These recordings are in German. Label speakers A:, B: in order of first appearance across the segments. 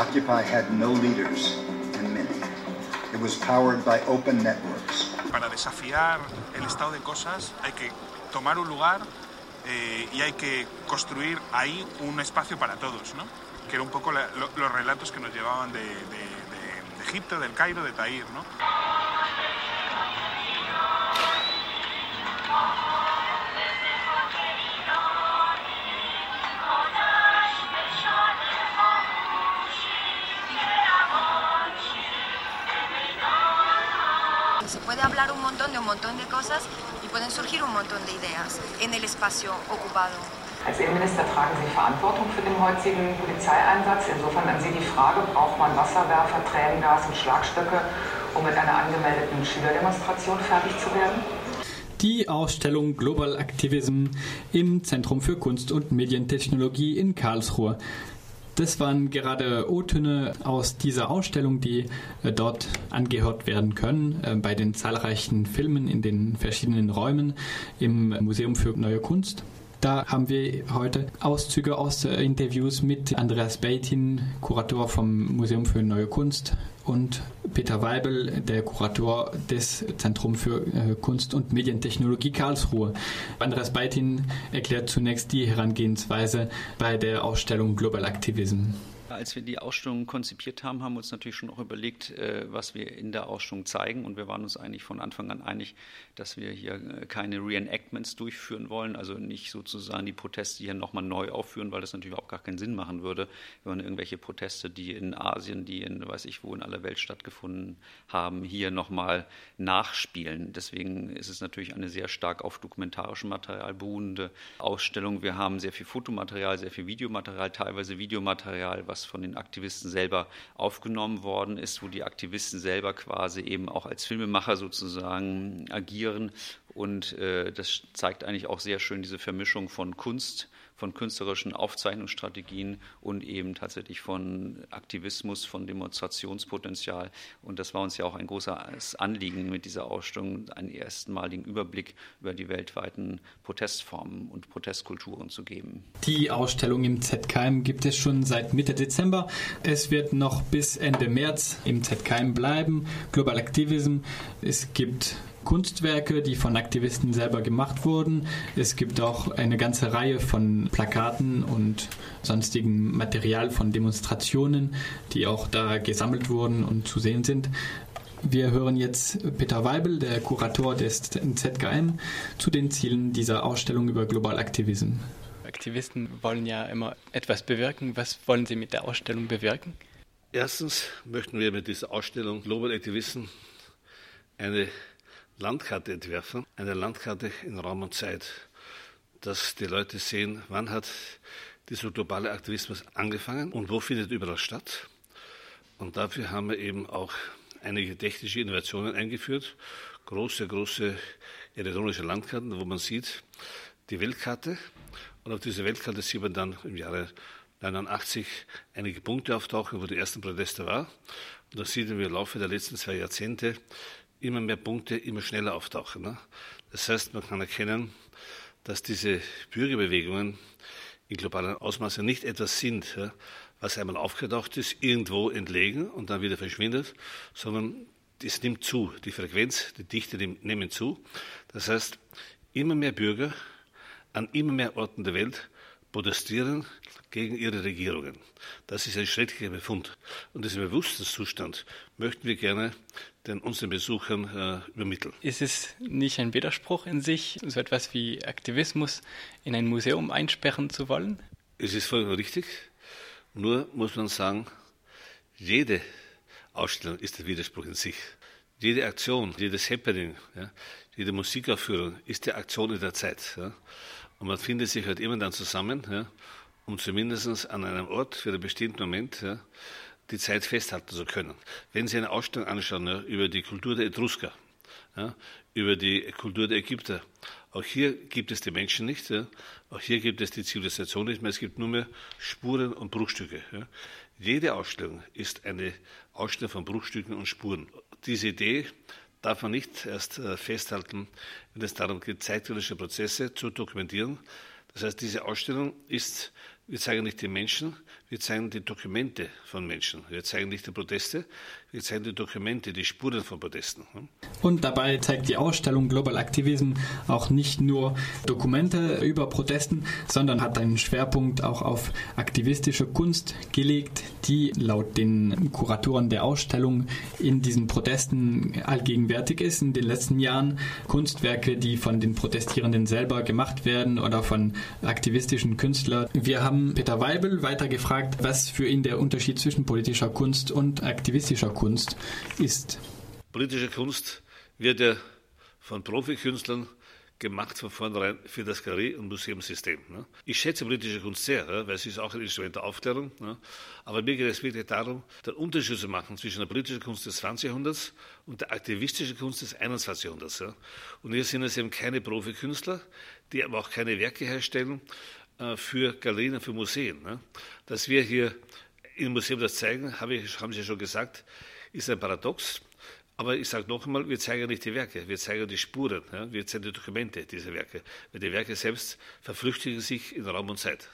A: Occupy had no leaders and many. It was powered by open networks.
B: Para desafiar el estado de cosas hay que tomar un lugar eh, y hay que construir ahí un espacio para todos, ¿no? Que era un poco la, lo, los relatos que nos llevaban de, de, de, de Egipto, del Cairo, de Tahir, ¿no?
C: Montón de un montón de cosas y pueden surgir un montón de ideas en el espacio ocupado.
D: Als Innenminister tragen Sie Verantwortung für den heutigen Polizeieinsatz. Insofern an Sie die Frage, braucht man Wasserwerfer, Tränengas und Schlagstöcke, um mit einer angemeldeten Schülerdemonstration fertig zu werden?
E: Die Ausstellung Global Activism im Zentrum für Kunst und Medientechnologie in Karlsruhe. Das waren gerade O-Töne aus dieser Ausstellung, die äh, dort angehört werden können, äh, bei den zahlreichen Filmen in den verschiedenen Räumen im Museum für Neue Kunst. Da haben wir heute Auszüge aus Interviews mit Andreas Beitin, Kurator vom Museum für Neue Kunst, und Peter Weibel, der Kurator des Zentrums für äh, Kunst und Medientechnologie Karlsruhe. Andreas Beitin erklärt zunächst die Herangehensweise bei der Ausstellung Global Activism.
F: Als wir die Ausstellung konzipiert haben, haben wir uns natürlich schon auch überlegt, äh, was wir in der Ausstellung zeigen. Und wir waren uns eigentlich von Anfang an einig, dass wir hier äh, keine Reenactments durchführen wollen, also nicht sozusagen die Proteste hier nochmal neu aufführen, weil das natürlich auch gar keinen Sinn machen würde, wenn man irgendwelche Proteste, die in Asien, die in weiß ich wo in aller Welt stattgefunden haben, hier nochmal nachspielen. Deswegen ist es natürlich eine sehr stark auf dokumentarischem Material beruhende Ausstellung. Wir haben sehr viel Fotomaterial, sehr viel Videomaterial, teilweise Videomaterial, was von den Aktivisten selber aufgenommen worden ist, wo die Aktivisten selber quasi eben auch als Filmemacher sozusagen agieren. Und äh, das zeigt eigentlich auch sehr schön diese Vermischung von Kunst, von künstlerischen Aufzeichnungsstrategien und eben tatsächlich von Aktivismus, von Demonstrationspotenzial. Und das war uns ja auch ein großes Anliegen mit dieser Ausstellung, einen erstmaligen Überblick über die weltweiten Protestformen und Protestkulturen zu geben.
E: Die Ausstellung im ZKM gibt es schon seit Mitte Dezember. Es wird noch bis Ende März im ZKM bleiben. Global Activism. Es gibt Kunstwerke, die von Aktivisten selber gemacht wurden. Es gibt auch eine ganze Reihe von Plakaten und sonstigem Material von Demonstrationen, die auch da gesammelt wurden und zu sehen sind. Wir hören jetzt Peter Weibel, der Kurator des ZKM, zu den Zielen dieser Ausstellung über Global Activism.
G: Aktivisten wollen ja immer etwas bewirken. Was wollen Sie mit der Ausstellung bewirken?
H: Erstens möchten wir mit dieser Ausstellung Global Activism eine Landkarte entwerfen, eine Landkarte in Raum und Zeit, dass die Leute sehen, wann hat dieser globale Aktivismus angefangen und wo findet überall statt. Und dafür haben wir eben auch einige technische Innovationen eingeführt, große, große elektronische Landkarten, wo man sieht die Weltkarte. Und auf dieser Weltkarte sieht man dann im Jahre 89 einige Punkte auftauchen, wo die ersten Proteste war. Und da sieht man im Laufe der letzten zwei Jahrzehnte, immer mehr Punkte immer schneller auftauchen. Ne? Das heißt, man kann erkennen, dass diese Bürgerbewegungen in globalen Ausmaße nicht etwas sind, ja, was einmal aufgetaucht ist, irgendwo entlegen und dann wieder verschwindet, sondern es nimmt zu. Die Frequenz, die Dichte nehmen zu. Das heißt, immer mehr Bürger an immer mehr Orten der Welt protestieren gegen ihre Regierungen. Das ist ein schrecklicher Befund. Und diesen Bewusstseinszustand möchten wir gerne den unseren Besuchern äh, übermitteln.
G: Ist es nicht ein Widerspruch in sich, so etwas wie Aktivismus in ein Museum einsperren zu wollen?
H: Es ist vollkommen richtig. Nur muss man sagen, jede Ausstellung ist der Widerspruch in sich. Jede Aktion, jedes Happening, ja, jede Musikaufführung ist die Aktion in der Zeit. Ja. Und man findet sich halt immer dann zusammen, ja, um zumindest an einem Ort für einen bestimmten Moment die Zeit festhalten zu können. Wenn Sie eine Ausstellung anschauen ja, über die Kultur der Etrusker, ja, über die Kultur der Ägypter, auch hier gibt es die Menschen nicht, ja, auch hier gibt es die Zivilisation nicht mehr, es gibt nur mehr Spuren und Bruchstücke. Jede Ausstellung ist eine Ausstellung von Bruchstücken und Spuren. Diese Idee darf man nicht erst äh, festhalten, wenn es darum geht, zeitgenössische Prozesse zu dokumentieren. Das heißt, diese Ausstellung ist, wir zeigen nicht den Menschen, Wir zeigen die Dokumente von Menschen. Wir zeigen nicht die Proteste, wir zeigen die Dokumente, die Spuren von Protesten.
E: Und dabei zeigt die Ausstellung Global Activism auch nicht nur Dokumente über Protesten, sondern hat einen Schwerpunkt auch auf aktivistische Kunst gelegt, die laut den Kuratoren der Ausstellung in diesen Protesten allgegenwärtig ist in den letzten Jahren. Kunstwerke, die von den Protestierenden selber gemacht werden oder von aktivistischen Künstlern. Wir haben Peter Weibel weiter gefragt, was für ihn der Unterschied zwischen politischer Kunst und aktivistischer Kunst ist.
H: Politische Kunst wird ja von Profikünstlern gemacht von vornherein für das Galerie- und Museumssystem. Ne? Ich schätze politische Kunst sehr, weil sie ist auch ein Instrument der Aufklärung. Ne? Aber mir geht es wirklich darum, den Unterschied zu machen zwischen der politischen Kunst des 20. Jahrhunderts und der aktivistischen Kunst des 21. Jahrhunderts. Und hier sind es eben keine Profikünstler, die aber auch keine Werke herstellen für Galerien für Museen. Ne? Dass wir hier im Museum das zeigen, haben Sie schon gesagt, ist ein Paradox. Aber ich sage noch einmal, wir zeigen nicht die Werke, wir zeigen die Spuren, ja? wir zeigen die Dokumente dieser Werke. Weil die Werke selbst verflüchtigen sich in Raum und Zeit.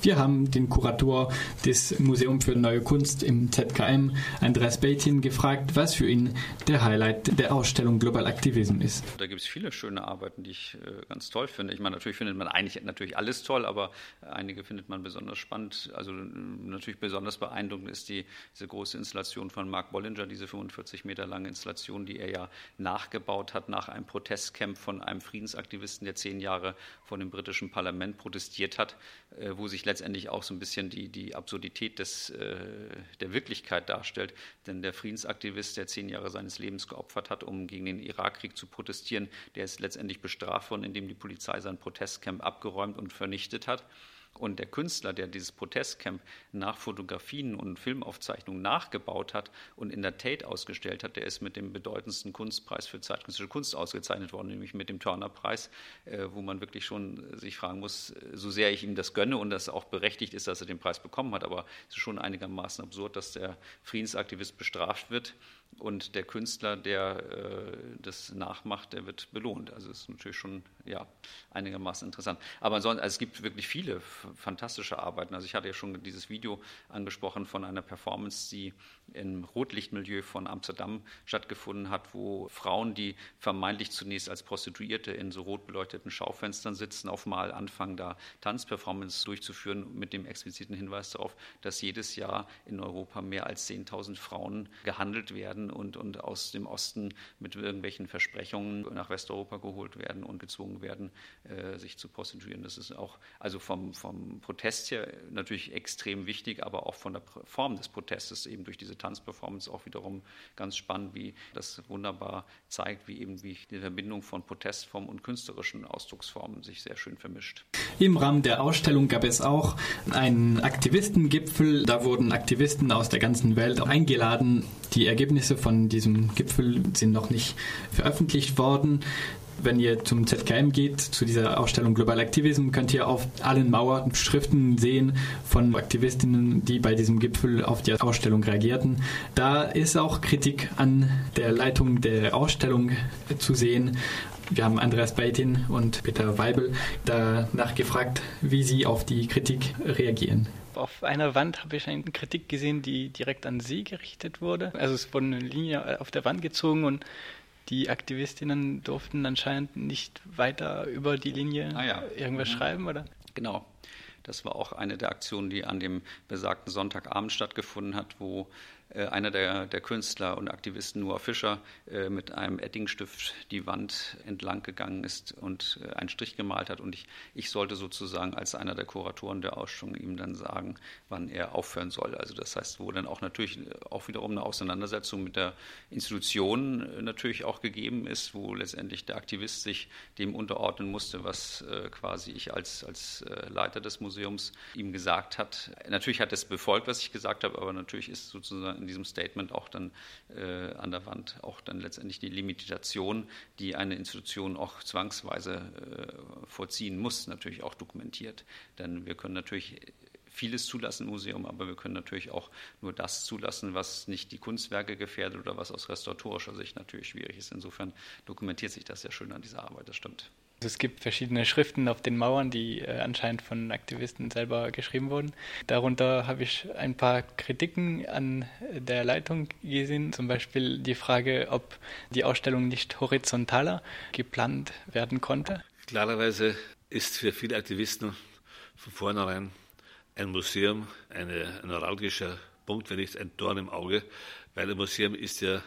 E: Wir haben den Kurator des Museums für Neue Kunst im ZKM, Andreas Beitin, gefragt, was für ihn der Highlight der Ausstellung Global Aktivism ist.
F: Da gibt es viele schöne Arbeiten, die ich äh, ganz toll finde. Ich meine, natürlich findet man eigentlich natürlich alles toll, aber einige findet man besonders spannend. Also natürlich besonders beeindruckend ist die, diese große Installation von Mark Bollinger, diese 45 Meter lange Installation, die er ja nachgebaut hat nach einem Protestcamp von einem Friedensaktivisten, der zehn Jahre vor dem britischen Parlament protestiert hat, äh, wo sich letztendlich auch so ein bisschen die, die Absurdität des, äh, der Wirklichkeit darstellt. Denn der Friedensaktivist, der zehn Jahre seines Lebens geopfert hat, um gegen den Irakkrieg zu protestieren, der ist letztendlich bestraft worden, indem die Polizei sein Protestcamp abgeräumt und vernichtet hat. Und der Künstler, der dieses Protestcamp nach Fotografien und Filmaufzeichnungen nachgebaut hat und in der Tate ausgestellt hat, der ist mit dem bedeutendsten Kunstpreis für zeitgenössische Kunst ausgezeichnet worden, nämlich mit dem Turner-Preis, äh, wo man wirklich schon sich fragen muss, so sehr ich ihm das gönne und das auch berechtigt ist, dass er den Preis bekommen hat, aber es ist schon einigermaßen absurd, dass der Friedensaktivist bestraft wird und der Künstler, der äh, das nachmacht, der wird belohnt. Also ist natürlich schon ja, einigermaßen interessant. Aber ansonsten, also es gibt wirklich viele fantastische Arbeiten. Also ich hatte ja schon dieses Video angesprochen von einer Performance, die im Rotlichtmilieu von Amsterdam stattgefunden hat, wo Frauen, die vermeintlich zunächst als Prostituierte in so rot beleuchteten Schaufenstern sitzen, auf mal anfangen, da Tanzperformance durchzuführen, mit dem expliziten Hinweis darauf, dass jedes Jahr in Europa mehr als 10.000 Frauen gehandelt werden und, und aus dem Osten mit irgendwelchen Versprechungen nach Westeuropa geholt werden und gezwungen werden, äh, sich zu prostituieren. Das ist auch also vom, vom Protest her natürlich extrem wichtig, aber auch von der Form des Protestes eben durch diese Tanzperformance auch wiederum ganz spannend, wie das wunderbar zeigt, wie eben wie die Verbindung von Protestform und künstlerischen Ausdrucksformen sich sehr schön vermischt.
E: Im Rahmen der Ausstellung gab es auch einen Aktivistengipfel. Da wurden Aktivisten aus der ganzen Welt eingeladen. Die Ergebnisse von diesem Gipfel sind noch nicht veröffentlicht worden wenn ihr zum ZKM geht, zu dieser Ausstellung Global Aktivism, könnt ihr auf allen Mauern Schriften sehen von Aktivistinnen, die bei diesem Gipfel auf die Ausstellung reagierten. Da ist auch Kritik an der Leitung der Ausstellung zu sehen. Wir haben Andreas Beitin und Peter Weibel danach gefragt, wie sie auf die Kritik reagieren
G: auf einer Wand habe ich eine Kritik gesehen, die direkt an Sie gerichtet wurde. Also es wurde eine Linie auf der Wand gezogen und die Aktivistinnen durften anscheinend nicht weiter über die Linie ah, ja. irgendwas mhm. schreiben, oder?
F: Genau. Das war auch eine der Aktionen, die an dem besagten Sonntagabend stattgefunden hat, wo äh, einer der, der, Künstler und Aktivisten, Noah Fischer, äh, mit einem Eddingstift die Wand entlang gegangen ist und äh, einen Strich gemalt hat. Und ich, ich sollte sozusagen als einer der Kuratoren der Ausstellung ihm dann sagen, wann er aufhören soll. Also das heißt, wo dann auch natürlich auch wiederum eine Auseinandersetzung mit der Institution natürlich auch gegeben ist, wo letztendlich der Aktivist sich dem unterordnen musste, was quasi ich als, als Leiter des Museums ihm gesagt hat. Natürlich hat es befolgt, was ich gesagt habe, aber natürlich ist sozusagen in diesem Statement auch dann äh, an der Wand auch dann letztendlich die Limitation, die eine Institution auch zwangsweise äh, vorziehen muss, natürlich auch dokumentiert. Denn wir können natürlich vieles zulassen im Museum, aber wir können natürlich auch nur das zulassen, was nicht die Kunstwerke gefährdet oder was aus restauratorischer Sicht natürlich schwierig ist. Insofern dokumentiert sich das sehr schön an dieser Arbeit, das stimmt.
G: Es gibt verschiedene Schriften auf den Mauern, die äh, anscheinend von Aktivisten selber geschrieben wurden. Darunter habe ich ein paar Kritiken an der Leitung gesehen, zum Beispiel die Frage, ob die Ausstellung nicht horizontaler geplant werden konnte.
H: Klarerweise ist für viele Aktivisten von vornherein ein Museum ein neuralgischer Punkt, wenn nicht ein Dorn im Auge, weil ein Museum ist ja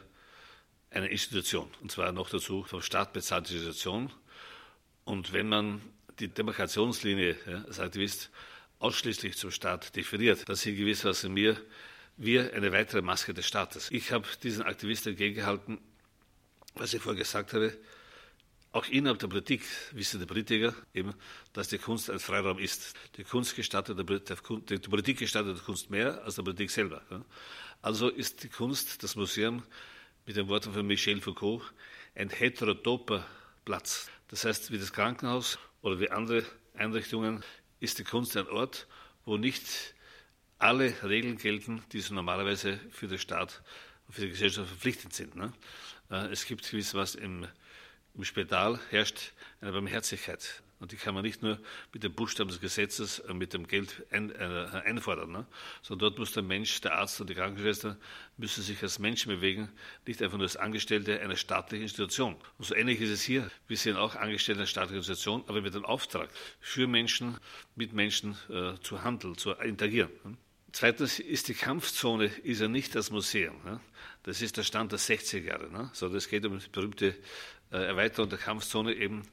H: eine Institution, und zwar noch dazu vom Staat bezahlte Institution. Und wenn man die Demarkationslinie ja, als Aktivist ausschließlich zum Staat definiert, dann sind gewissermaßen mir wir eine weitere Maske des Staates. Ich habe diesen Aktivisten entgegengehalten, was ich vorher gesagt habe, auch innerhalb der Politik wissen die Politiker eben, dass die Kunst ein Freiraum ist. Die Kunst gestattet der, der, die Politik gestattet der Kunst mehr als der Politik selber. Also ist die Kunst, das Museum, mit den Worten von Michel Foucault, ein heterotoper Platz. Das heißt, wie das Krankenhaus oder wie andere Einrichtungen ist die Kunst ein Ort, wo nicht alle Regeln gelten, die so normalerweise für den Staat und für die Gesellschaft verpflichtet sind. Ne? Äh, es gibt gewiss was im, im Spital, herrscht eine Barmherzigkeit. Und die kann man nicht nur mit dem Buchstaben des Gesetzes, äh, mit dem Geld ein, äh, einfordern, ne? sondern dort muss der Mensch, der Arzt und die Krankenschwester müssen sich als Menschen bewegen, nicht einfach nur als Angestellte einer staatlichen Institution. Und so ähnlich ist es hier. Wir sind auch Angestellte einer staatlichen Institution, aber mit dem Auftrag, für Menschen, mit Menschen äh, zu handeln, zu interagieren. Ne? Zweitens ist die Kampfzone ist ja nicht das Museum. Ne? Das ist der Stand der 60er Jahre. Ne? So, das geht um die berühmte äh, Erweiterung der Kampfzone eben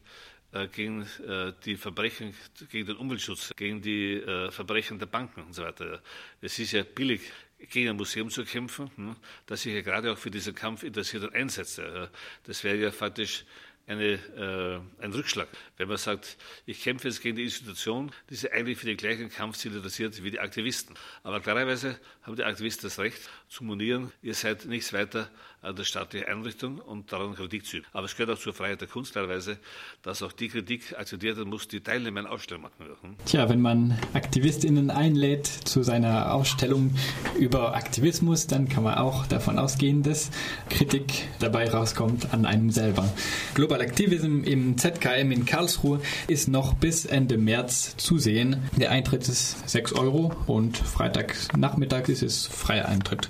H: gegen äh, die Verbrechen, gegen den Umweltschutz, gegen die äh, Verbrechen der Banken und so weiter. Es ist ja billig, gegen ein Museum zu kämpfen, hm, das sich ja gerade auch für diesen Kampf interessiert und einsetzt. Das wäre ja faktisch eine, äh, ein Rückschlag, wenn man sagt, ich kämpfe jetzt gegen die Institution, die sich eigentlich für die gleichen Kampfziele interessiert wie die Aktivisten. Aber klarerweise haben die Aktivisten das Recht zu monieren, ihr seid nichts weiter an der staatlichen Einrichtung und daran Kritik zu üben. Aber es gehört auch zur Freiheit der Kunst teilweise, dass auch die Kritik akzeptiert werden muss, die Teilnehmer einer Ausstellung machen. Hm?
E: Tja, wenn man AktivistInnen einlädt zu seiner Ausstellung über Aktivismus, dann kann man auch davon ausgehen, dass Kritik dabei rauskommt an einem selber. Global Activism im ZKM in Karlsruhe ist noch bis Ende März zu sehen. Der Eintritt ist 6 Euro und Freitagnachmittag ist es freier Eintritt.